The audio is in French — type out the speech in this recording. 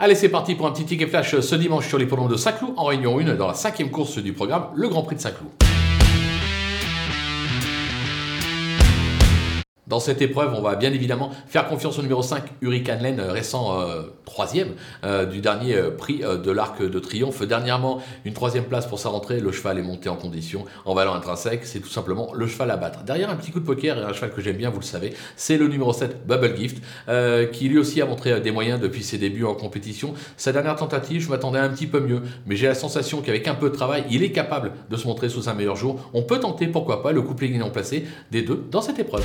Allez, c'est parti pour un petit ticket flash ce dimanche sur l'hippodrome de Saint-Cloud en Réunion 1 dans la cinquième course du programme, le Grand Prix de Saint-Cloud. Dans cette épreuve, on va bien évidemment faire confiance au numéro 5, Hurricane Lane, récent euh, troisième euh, du dernier euh, prix de l'Arc de Triomphe. Dernièrement, une troisième place pour sa rentrée. Le cheval est monté en condition, en valeur intrinsèque. C'est tout simplement le cheval à battre. Derrière un petit coup de poker et un cheval que j'aime bien, vous le savez, c'est le numéro 7, Bubble Gift, qui lui aussi a montré des moyens depuis ses débuts en compétition. Sa dernière tentative, je m'attendais un petit peu mieux, mais j'ai la sensation qu'avec un peu de travail, il est capable de se montrer sous un meilleur jour. On peut tenter, pourquoi pas, le couplet gagnant placé des deux dans cette épreuve.